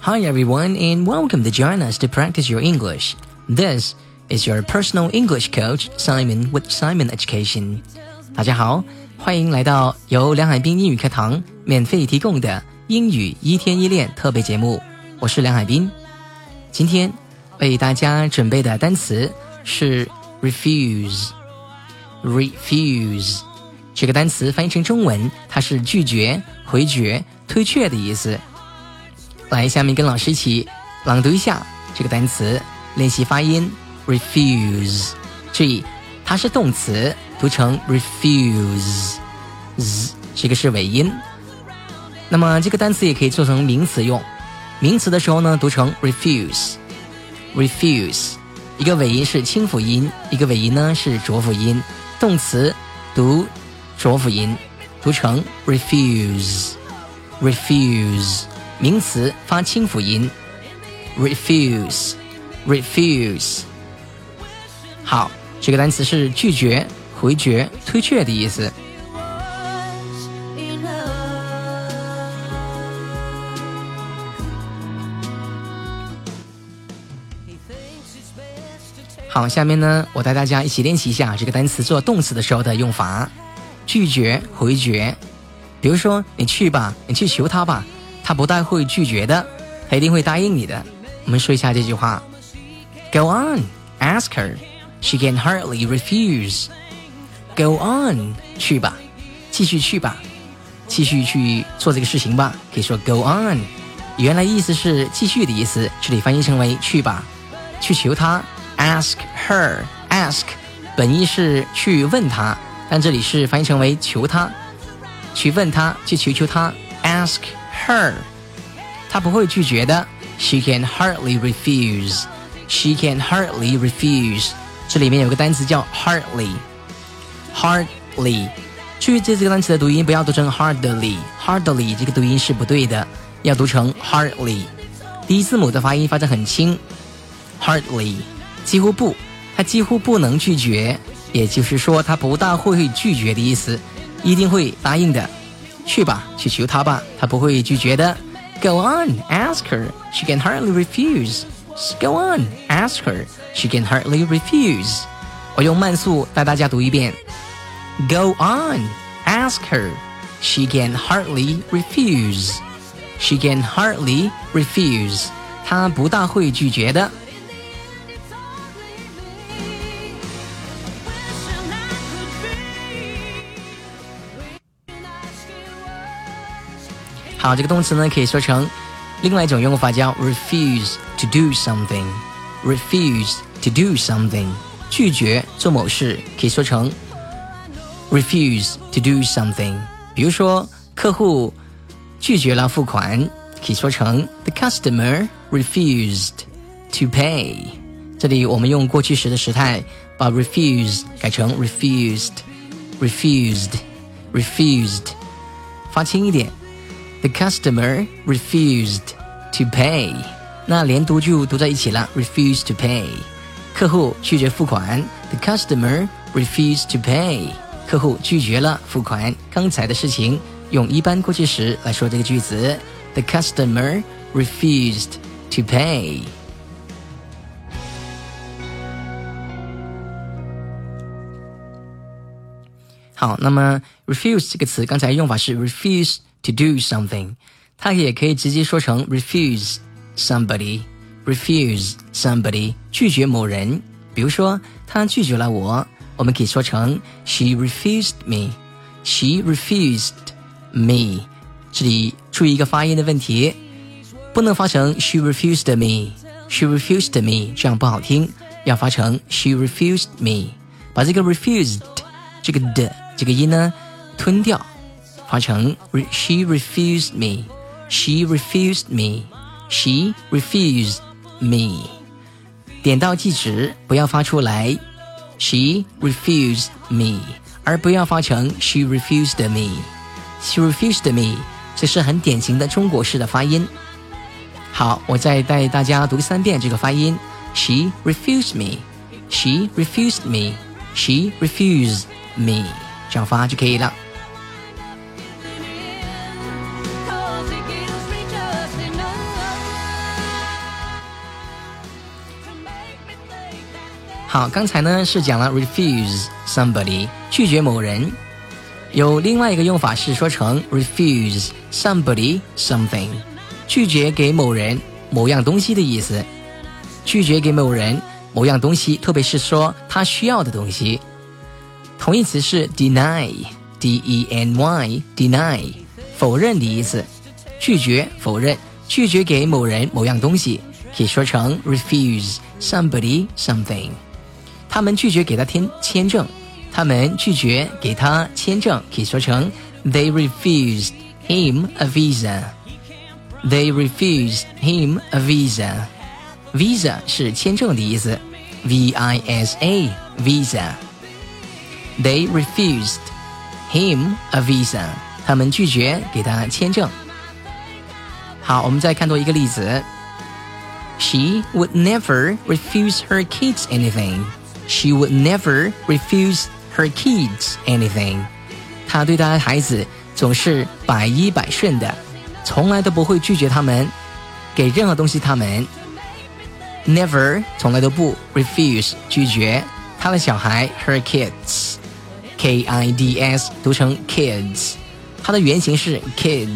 Hi everyone and welcome to join us to practice your English. This is your personal English coach Simon with Simon Education. 大家好，欢迎来到由梁海滨英语课堂免费提供的英语一天一练特别节目。我是梁海滨，今天为大家准备的单词是 refuse。refuse 这个单词翻译成中文，它是拒绝、回绝、推却的意思。 来，下面跟老师一起朗读一下这个单词，练习发音。refuse，注意它是动词，读成 refuse，z 这个是尾音。那么这个单词也可以做成名词用，名词的时候呢，读成 refuse，refuse，一个尾音是清辅音，一个尾音呢是浊辅音。动词读浊辅音，读成 refuse，refuse。名词发清辅音，refuse，refuse。好，这个单词是拒绝、回绝、推却的意思。好，下面呢，我带大家一起练习一下这个单词做动词的时候的用法：拒绝、回绝。比如说，你去吧，你去求他吧。他不太会拒绝的，他一定会答应你的。我们说一下这句话：Go on, ask her. She can hardly refuse. Go on，去吧，继续去吧，继续去做这个事情吧。可以说 Go on，原来意思是继续的意思，这里翻译成为去吧，去求他。Ask her，ask 本意是去问他，但这里是翻译成为求他，去问他，去求求他。Ask。her，她不会拒绝的。She can hardly refuse. She can hardly refuse. 这里面有个单词叫 hardly，hardly。注意这这个单词的读音，不要读成 hardly，hardly 这个读音是不对的，要读成 hardly。第一字母的发音发得很轻，hardly 几乎不，它几乎不能拒绝，也就是说它不大会拒绝的意思，一定会答应的。去吧，去求她吧，她不会拒绝的。Go on, ask her. She can hardly refuse. Go on, ask her. She can hardly refuse. 我用慢速带大家读一遍。Go on, ask her. She can hardly refuse. She can hardly refuse. 她不大会拒绝的。 好，这个动词呢可以说成另外一种用法，叫 refuse to do something。refuse to do something，拒绝做某事，可以说成 refuse to do something。比如说，客户拒绝了付款，可以说成 the customer refused to pay。这里我们用过去时的时态，把 refuse 改成 refused，refused，refused，发轻一点。 The customer refused to pay，那连读就读在一起了。Refused to pay，客户拒绝付款。The customer refused to pay，客户拒绝了付款。刚才的事情用一般过去时来说这个句子。The customer refused to pay。好，那么 refuse 这个词刚才用法是 refuse。 To do something，它也可以直接说成 refuse somebody，refuse somebody 拒绝某人。比如说，他拒绝了我，我们可以说成 she refused me，she refused me。这里注意一个发音的问题，不能发成 she refused me，she refused me，这样不好听，要发成 she refused me，把这个 refused 这个的这个音呢吞掉。发成 She refused me. She refused me. She refused me. 点到即止，不要发出来。She refused me，而不要发成 She refused me。She refused me，这是很典型的中国式的发音。好，我再带大家读三遍这个发音。She refused me. She refused me. She refused me，这样发就可以了。 好，刚才呢是讲了 refuse somebody 拒绝某人，有另外一个用法是说成 refuse somebody something 拒绝给某人某样东西的意思，拒绝给某人某样东西，特别是说他需要的东西。同义词是 deny，d e n y deny 否认的意思，拒绝否认，拒绝给某人某样东西，可以说成 refuse somebody something。他们拒绝给他签签证，他们拒绝给他签证，可以说成 They refused him a visa. They refused him a visa. Visa 是签证的意思，V I S A visa. They refused him a visa. 他们拒绝给他签证。好，我们再看多一个例子。She would never refuse her kids anything. She would never refuse her kids anything. 她对她的孩子总是百依百顺的，从来都不会拒绝他们，给任何东西他们。Never 从来都不 refuse 拒绝她的小孩 her kids K I D S 读成 kids，它的原型是 kid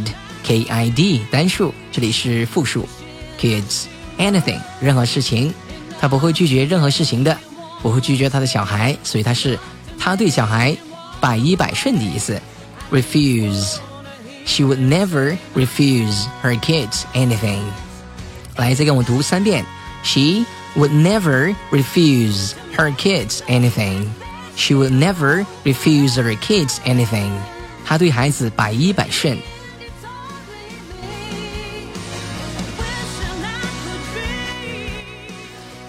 K I D 单数，这里是复数 kids anything 任何事情，他不会拒绝任何事情的。不会拒绝他的小孩，所以他是他对小孩百依百顺的意思。Refuse, she would never refuse her kids anything。来，再跟我读三遍。She would never refuse her kids anything. She would never refuse her kids anything. 她对孩子百依百顺。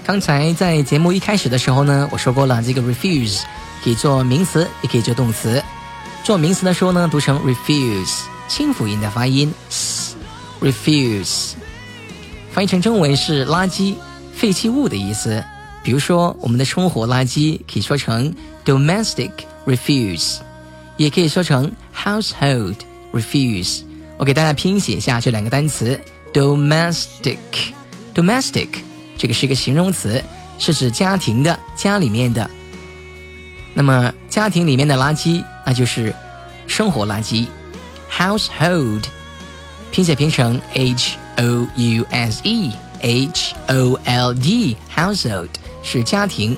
刚才在节目一开始的时候呢，我说过了，这个 refuse 可以做名词，也可以做动词。做名词的时候呢，读成 refuse，清辅音的发音，refuse。翻译成中文是垃圾、废弃物的意思。比如说，我们的生活垃圾可以说成 domestic refuse，也可以说成 household refuse。我给大家拼写一下这两个单词：domestic，domestic。这个是一个形容词，是指家庭的、家里面的。那么家庭里面的垃圾，那就是生活垃圾。Household，拼写拼成 H O U S E H O L D，household 是家庭，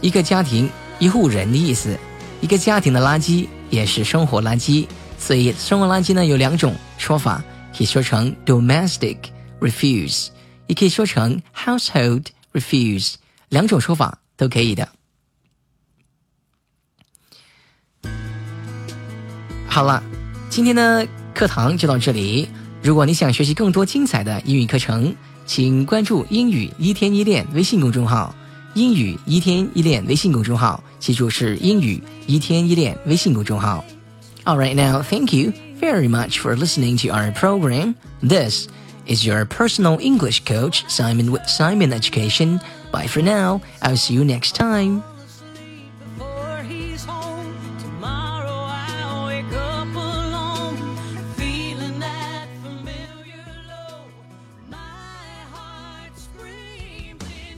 一个家庭一户人的意思。一个家庭的垃圾也是生活垃圾，所以生活垃圾呢有两种说法，可以说成 domestic refuse。也可以说成 household refuse，两种说法都可以的。好了，今天的课堂就到这里。如果你想学习更多精彩的英语课程，请关注“英语一天一练”微信公众号。英语一天一练微信公众号，记住是英语一天一练微信公众号。All right, now, thank you very much for listening to our program. This is your personal English coach, Simon with Simon Education. Bye for now. I'll see you next time.